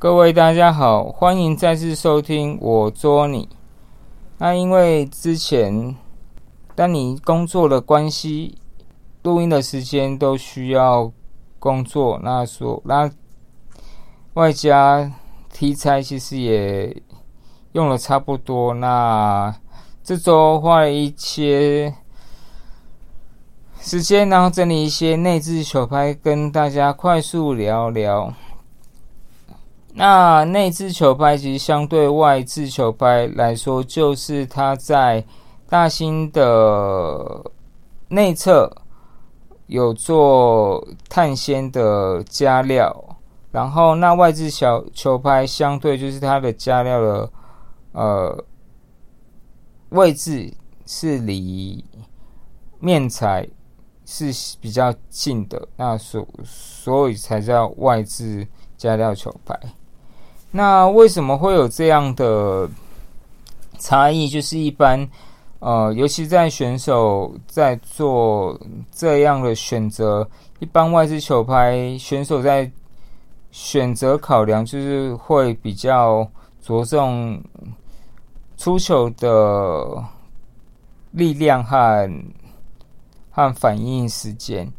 各位大家好，欢迎再次收听我捉你。那因为之前当你工作的关系，录音的时间都需要工作，那说那外加题材其实也用了差不多。那这周花了一些时间，然后整理一些内置球拍，跟大家快速聊聊。那内置球拍其实相对外置球拍来说，就是它在大芯的内侧有做碳纤的加料，然后那外置小球拍相对就是它的加料的呃位置是离面材是比较近的，那所所以才叫外置加料球拍。那为什么会有这样的差异？就是一般，呃，尤其在选手在做这样的选择，一般外资球拍选手在选择考量，就是会比较着重出球的力量和和反应时间。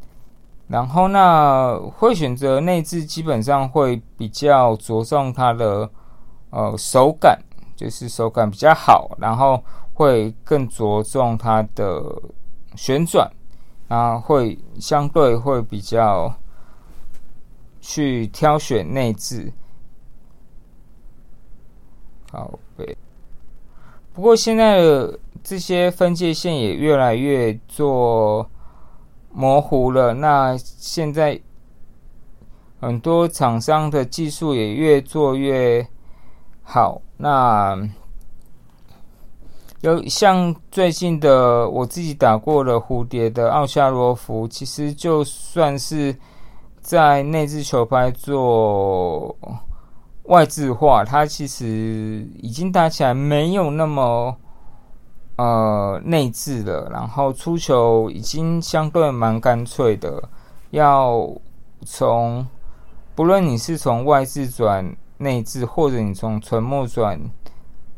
然后，那会选择内置，基本上会比较着重它的呃手感，就是手感比较好，然后会更着重它的旋转，啊，会相对会比较去挑选内置。好，对。不过现在的这些分界线也越来越做。模糊了。那现在很多厂商的技术也越做越好。那有像最近的我自己打过的蝴蝶的奥夏罗夫，其实就算是在内置球拍做外置化，它其实已经打起来没有那么。呃，内置的，然后出球已经相对蛮干脆的。要从不论你是从外置转内置，或者你从纯木转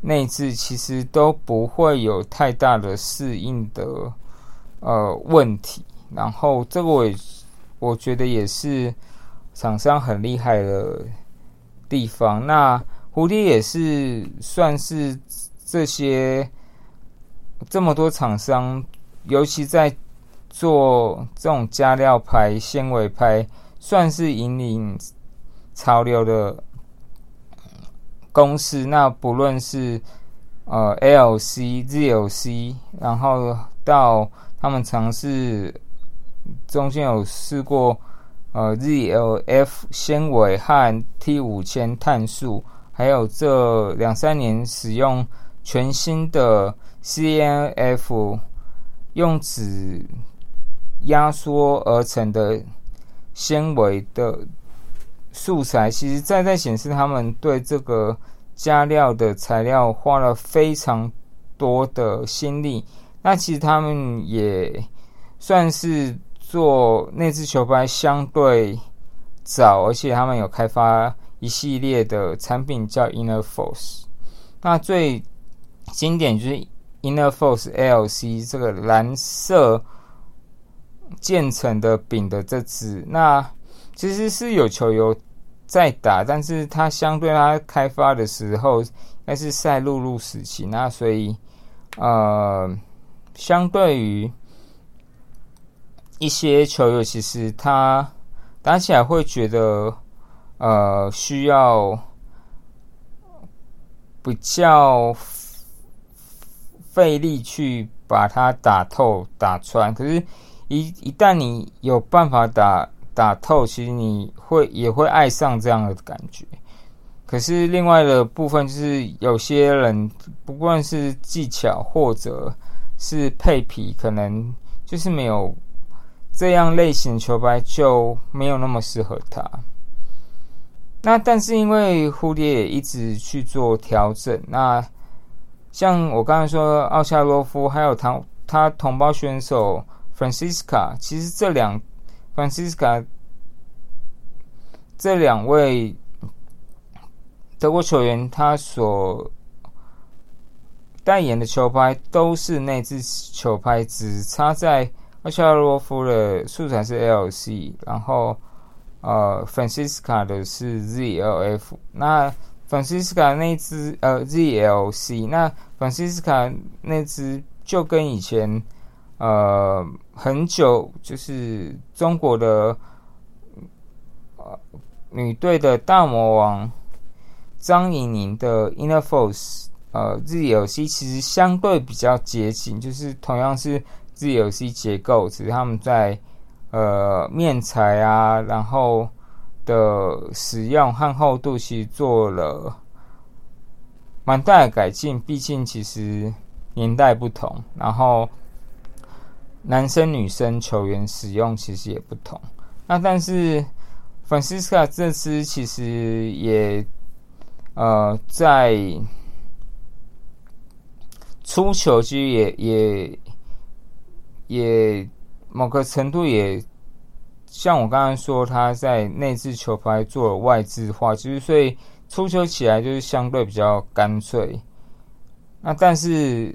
内置，其实都不会有太大的适应的呃问题。然后这个我我觉得也是厂商很厉害的地方。那蝴蝶也是算是这些。这么多厂商，尤其在做这种加料拍、纤维拍，算是引领潮流的公司。那不论是呃 LC、ZLC，然后到他们尝试中间有试过呃 ZLF 纤维和 T 五千碳素，还有这两三年使用全新的。C N F 用纸压缩而成的纤维的素材，其实在在显示他们对这个加料的材料花了非常多的心力。那其实他们也算是做内置球拍相对早，而且他们有开发一系列的产品叫 Inner Force。那最经典就是。Inner Force LC 这个蓝色渐层的柄的这支，那其实是有球友在打，但是它相对它开发的时候，该是赛璐璐时期，那所以呃，相对于一些球友，其实他打起来会觉得呃需要比较。费力去把它打透、打穿，可是，一一旦你有办法打打透，其实你会也会爱上这样的感觉。可是另外的部分就是，有些人不管是技巧或者是配皮，可能就是没有这样类型的球拍就没有那么适合他。那但是因为蝴蝶也一直去做调整，那。像我刚才说，奥恰洛夫还有他他同胞选手 Francisca，其实这两 Francisca 这两位德国球员他所代言的球拍都是内置球拍，只差在奥恰洛夫的素材是 LC，然后呃，Francisca 的是 ZLF。那 Francisca 那只呃 ZLC，那 Francisca 那只就跟以前呃很久就是中国的呃女队的大魔王张怡宁的 Inner Force。呃，ZLC 其实相对比较接近，就是同样是 ZLC 结构，只是他们在呃面材啊，然后的使用和厚度其实做了蛮大的改进。毕竟其实年代不同，然后男生女生球员使用其实也不同。那但是 Francisca 这支其实也呃在。出球其实也也也某个程度也像我刚刚说，他在内置球拍做外置化，其实所以出球起来就是相对比较干脆。那但是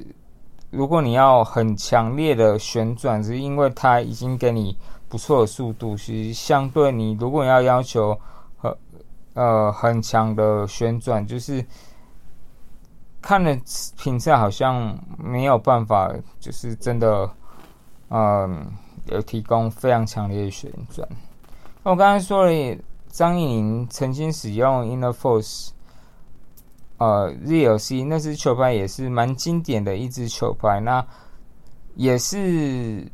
如果你要很强烈的旋转，是因为它已经给你不错的速度，其实相对你如果你要要求很呃很强的旋转，就是。看了评价好像没有办法，就是真的，嗯，有提供非常强烈的旋转。我刚才说了，张怡宁曾经使用 Inner Force，呃，ZLC 那支球拍也是蛮经典的一支球拍，那也是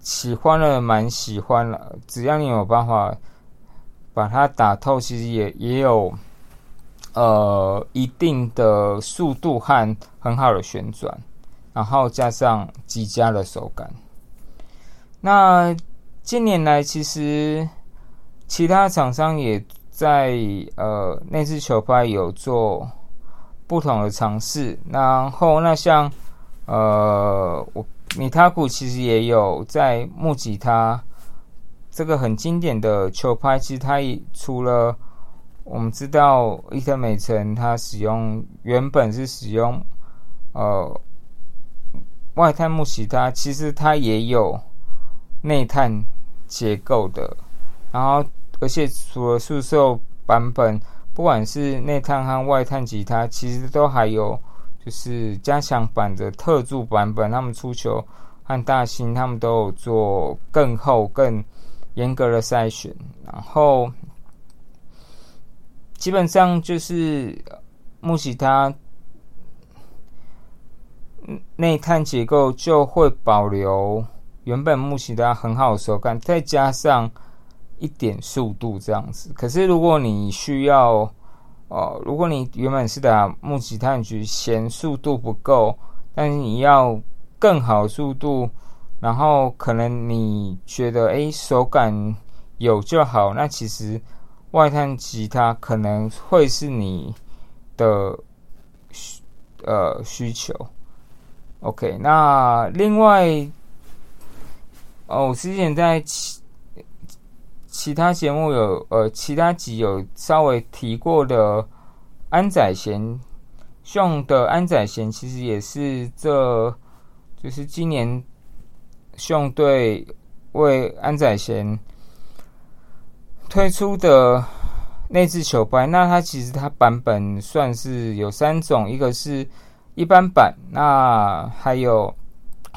喜欢了，蛮喜欢了。只要你有办法把它打透，其实也也有。呃，一定的速度和很好的旋转，然后加上极佳的手感。那近年来，其实其他厂商也在呃内置球拍有做不同的尝试。然后，那像呃，我米塔古其实也有在木吉他这个很经典的球拍，其实它也除了。我们知道伊特美城它使用原本是使用呃外碳木吉他其实它也有内碳结构的，然后而且除了速售版本，不管是内碳和外碳吉他，其实都还有就是加强版的特注版本，他们出球和大兴他们都有做更厚、更严格的筛选，然后。基本上就是木吉他内碳结构就会保留原本木吉他很好的手感，再加上一点速度这样子。可是如果你需要哦，如果你原本是打木吉他，你嫌速度不够，但是你要更好速度，然后可能你觉得哎手感有就好，那其实。外滩吉他可能会是你的需呃需求，OK。那另外哦，我之前在其其他节目有呃其他集有稍微提过的安宰贤用的安宰贤，其实也是这就是今年用队为安宰贤。推出的内置球拍，那它其实它版本算是有三种，一个是一般版，那还有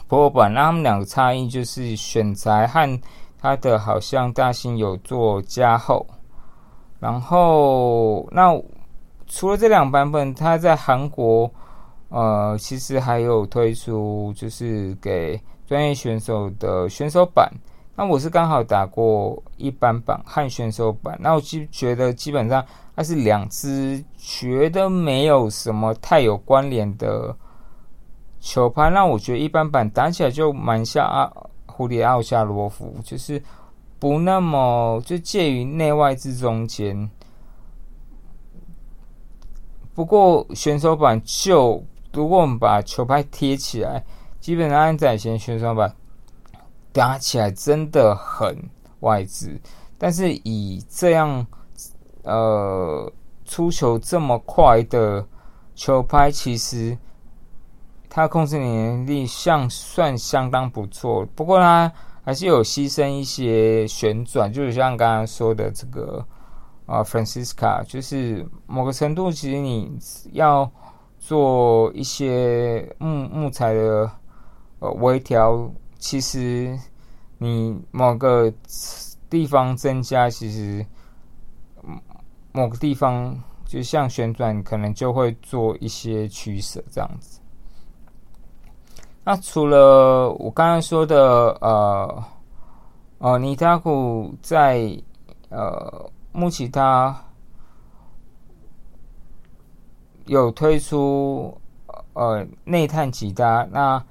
Pro 版。那他们两个差异就是选材和它的好像大型有做加厚。然后那除了这两版本，它在韩国呃其实还有推出就是给专业选手的选手版。那我是刚好打过一般版和选手版，那我就觉得基本上它是两只觉得没有什么太有关联的球拍。那我觉得一般般打起来就蛮像啊蝴蝶奥夏罗夫，就是不那么就介于内外之中间。不过选手版就如果我们把球拍贴起来，基本上在前选手版。打起来真的很外置，但是以这样呃出球这么快的球拍，其实他控制能力像算相当不错。不过他还是有牺牲一些旋转，就是像刚刚说的这个啊，Francisca，就是某个程度，其实你要做一些木木材的呃微调，其实你某个地方增加，其实。某个地方，就像旋转，可能就会做一些取舍这样子。那除了我刚刚说的，呃，呃，尼达古在呃木吉他有推出呃内探吉他，那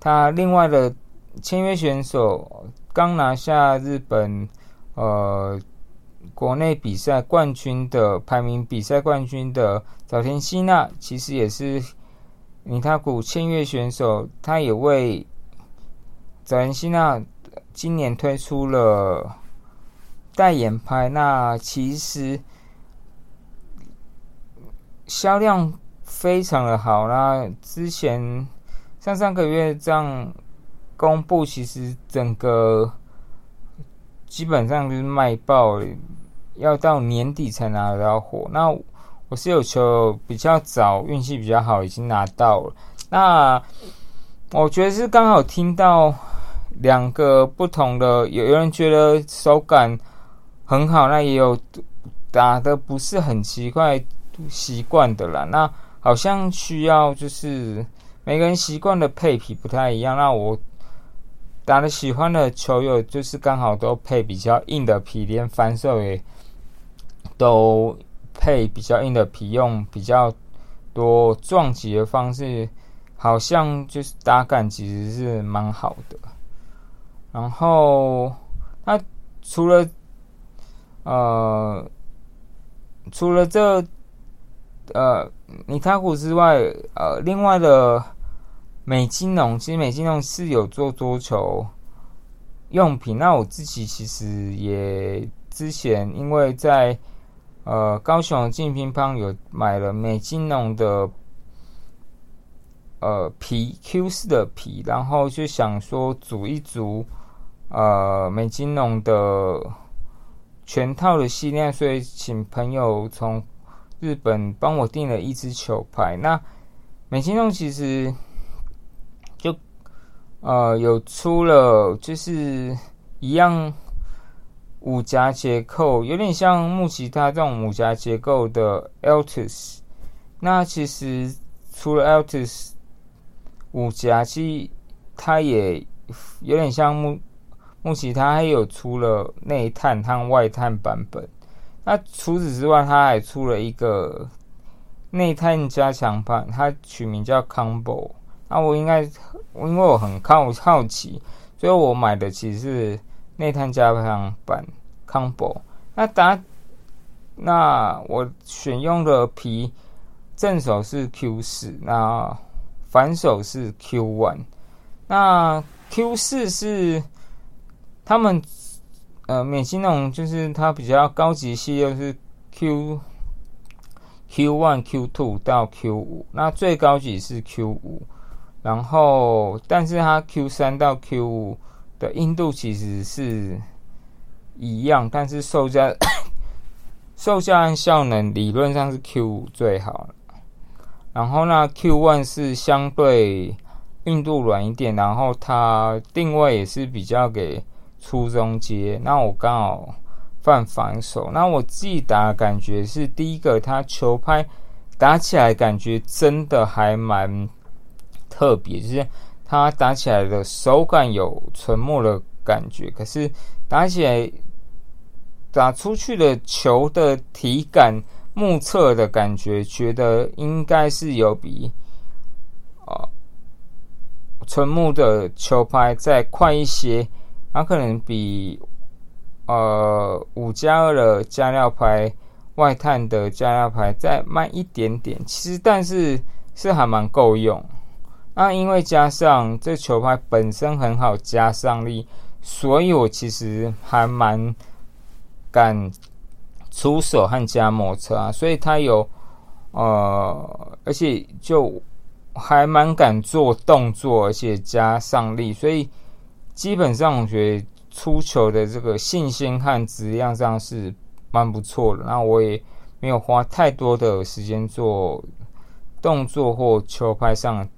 他另外的签约选手刚拿下日本，呃。国内比赛冠军的排名比赛冠军的早田希娜，其实也是尼塔古签约选手。他也为早田希娜今年推出了代言拍，那其实销量非常的好。那之前上上个月这样公布，其实整个基本上就是卖爆了。要到年底才拿得到货。那我是有球比较早，运气比较好，已经拿到了。那我觉得是刚好听到两个不同的，有有人觉得手感很好，那也有打的不是很奇怪习惯的啦。那好像需要就是每个人习惯的配皮不太一样。那我打的喜欢的球友就是刚好都配比较硬的皮，连反手也。都配比较硬的皮，用比较多撞击的方式，好像就是打感其实是蛮好的。然后，那除了呃，除了这呃尼塔古之外，呃，另外的美金龙，其实美金龙是有做桌球用品。那我自己其实也之前因为在呃，高雄金乒乓有买了美金龙的呃皮 Q 四的皮，然后就想说组一组呃美金龙的全套的系列，所以请朋友从日本帮我订了一支球拍。那美金龙其实就呃有出了，就是一样。五夹结构有点像木吉他这种五夹结构的 Altus，那其实除了 Altus 五夹，其实它也有点像木木吉他，还有出了内碳和外碳版本。那除此之外，它还出了一个内碳加强版，它取名叫 Combo。那我应该因为我很好好奇，所以我买的其实是。内碳加强版 combo，那打那我选用的皮正手是 Q 四，那反手是 Q one，那 Q 四是他们呃美金那种，就是它比较高级系列是 Q Q one Q two 到 Q 五，那最高级是 Q 五，然后但是它 Q 三到 Q 五。的硬度其实是一样，但是售价、售价和效能理论上是 Q 五最好。然后呢，Q one 是相对硬度软一点，然后它定位也是比较给初中阶。那我刚好犯反手，那我自己打感觉是第一个，它球拍打起来感觉真的还蛮特别，就是。它打起来的手感有沉默的感觉，可是打起来打出去的球的体感、目测的感觉，觉得应该是有比啊纯木的球拍再快一些，它可能比呃五加二的加料拍、外碳的加料拍再慢一点点。其实，但是是还蛮够用。那因为加上这球拍本身很好加上力，所以我其实还蛮敢出手和加摩擦，所以他有呃，而且就还蛮敢做动作，而且加上力，所以基本上我觉得出球的这个信心和质量上是蛮不错的。那我也没有花太多的时间做动作或球拍上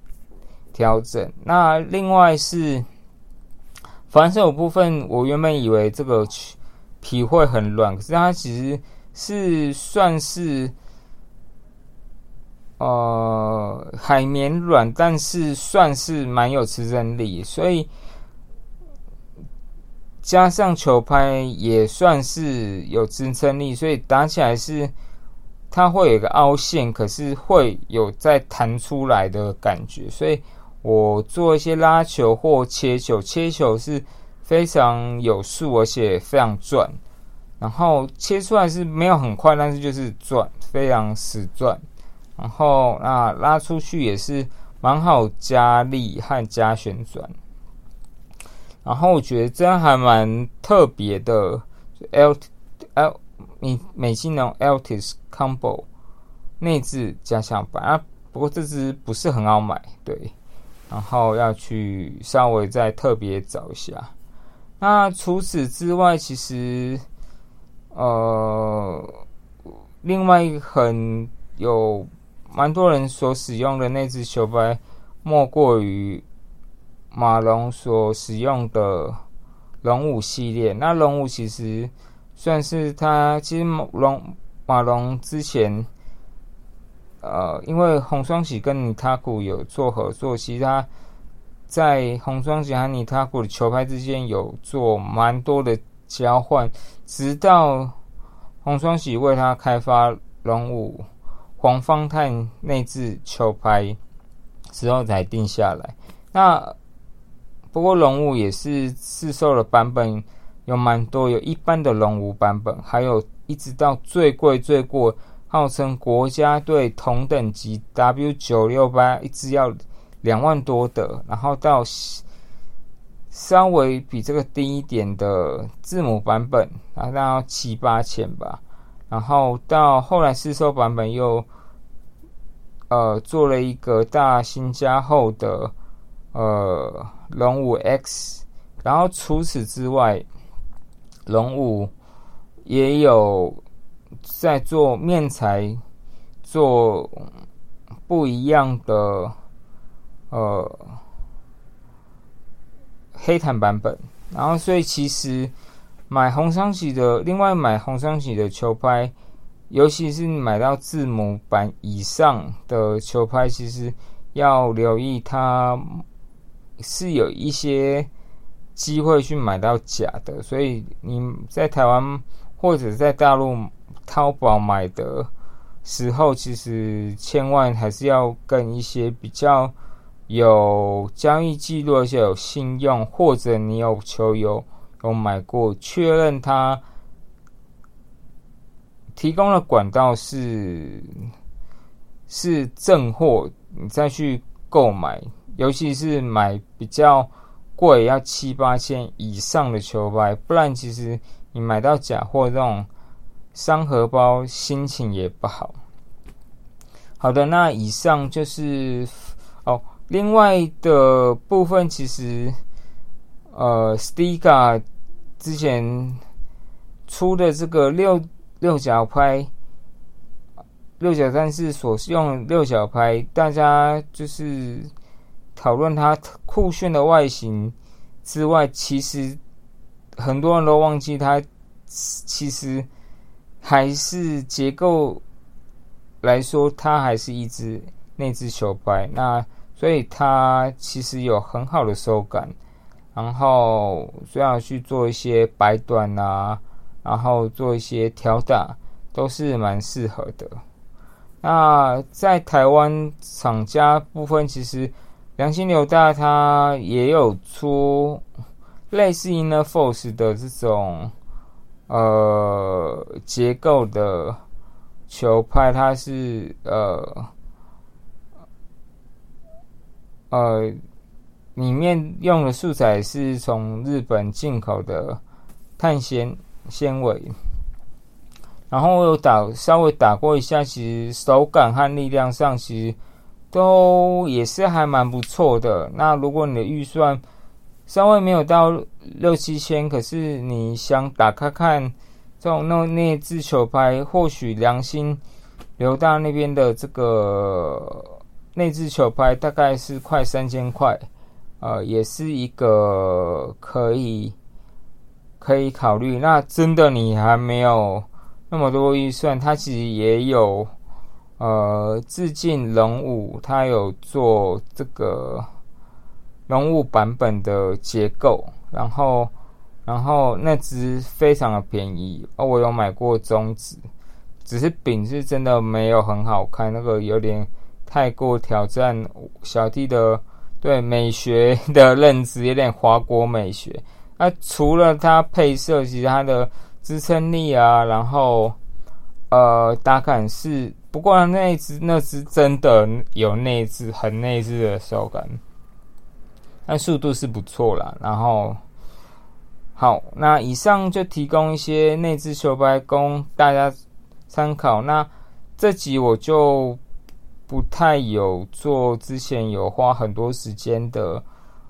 调整。那另外是反手部分，我原本以为这个。皮会很软，可是它其实是算是呃海绵软，但是算是蛮有支撑力，所以加上球拍也算是有支撑力，所以打起来是它会有一个凹陷，可是会有再弹出来的感觉，所以我做一些拉球或切球，切球是。非常有数，而且非常转，然后切出来是没有很快，但是就是转，非常死转。然后那拉出去也是蛮好加力和加旋转。然后我觉得这样还蛮特别的，L L 美美金龙 Altis Combo 内置加强版啊，不过这只不是很好买，对，然后要去稍微再特别找一下。那除此之外，其实，呃，另外很有蛮多人所使用的那只球拍，莫过于马龙所使用的龙五系列。那龙五其实算是他，其实龙马龙之前，呃，因为红双喜跟尼塔古有做合作，其实他。在红双喜和尼塔古的球拍之间有做蛮多的交换，直到红双喜为他开发龙五黄方碳内置球拍之后才定下来。那不过龙五也是试售的版本有蛮多，有一般的龙五版本，还有一直到最贵最贵，号称国家队同等级 W 九六八一直要。两万多的，然后到稍微比这个低一点的字母版本，然后到七八千吧，然后到后来试售版本又呃做了一个大新加厚的呃龙五 X，然后除此之外，龙五也有在做面材做不一样的。呃，黑檀版本，然后所以其实买红双喜的，另外买红双喜的球拍，尤其是买到字母版以上的球拍，其实要留意它是有一些机会去买到假的，所以你在台湾或者在大陆淘宝买的时候，其实千万还是要跟一些比较。有交易记录，而且有信用，或者你有球友有买过，确认他提供的管道是是正货，你再去购买，尤其是买比较贵，要七八千以上的球拍，不然其实你买到假货，这种伤荷包，心情也不好。好的，那以上就是哦。另外的部分，其实，呃，Stiga 之前出的这个六六角拍，六角战士所用六角拍，大家就是讨论它酷炫的外形之外，其实很多人都忘记它其实还是结构来说，它还是一支内置球拍。那所以它其实有很好的手感，然后虽然去做一些摆短啊，然后做一些调打，都是蛮适合的。那在台湾厂家部分，其实良心牛大它也有出类似 Inner Force 的这种呃结构的球拍，它是呃。呃，里面用的素材是从日本进口的碳纤纤维，然后我有打稍微打过一下，其实手感和力量上其实都也是还蛮不错的。那如果你的预算稍微没有到六七千，可是你想打开看这种那内置球拍，或许良心刘大那边的这个内置球拍大概是快三千块，呃，也是一个可以可以考虑。那真的你还没有。那么多预算，它其实也有，呃，致敬龙五，它有做这个龙物版本的结构，然后，然后那只非常的便宜，哦，我有买过中指，只是柄是真的没有很好看，那个有点太过挑战小弟的对美学的认知，有点华国美学。那除了它配色，其实它的。支撑力啊，然后呃打感是，不过那只那只真的有内置很内置的手感，但速度是不错啦。然后好，那以上就提供一些内置球拍供大家参考。那这集我就不太有做，之前有花很多时间的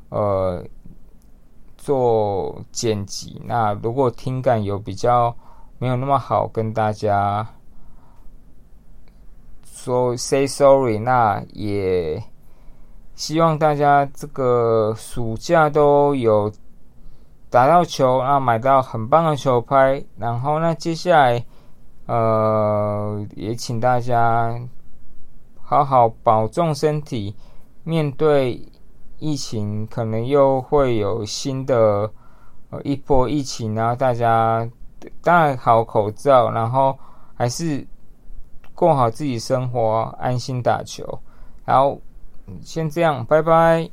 呃。做剪辑，那如果听感有比较没有那么好，跟大家说 say sorry，那也希望大家这个暑假都有打到球，然后买到很棒的球拍，然后那接下来呃也请大家好好保重身体，面对。疫情可能又会有新的呃一波疫情，然后大家戴好口罩，然后还是过好自己生活，安心打球。然后，先这样，拜拜。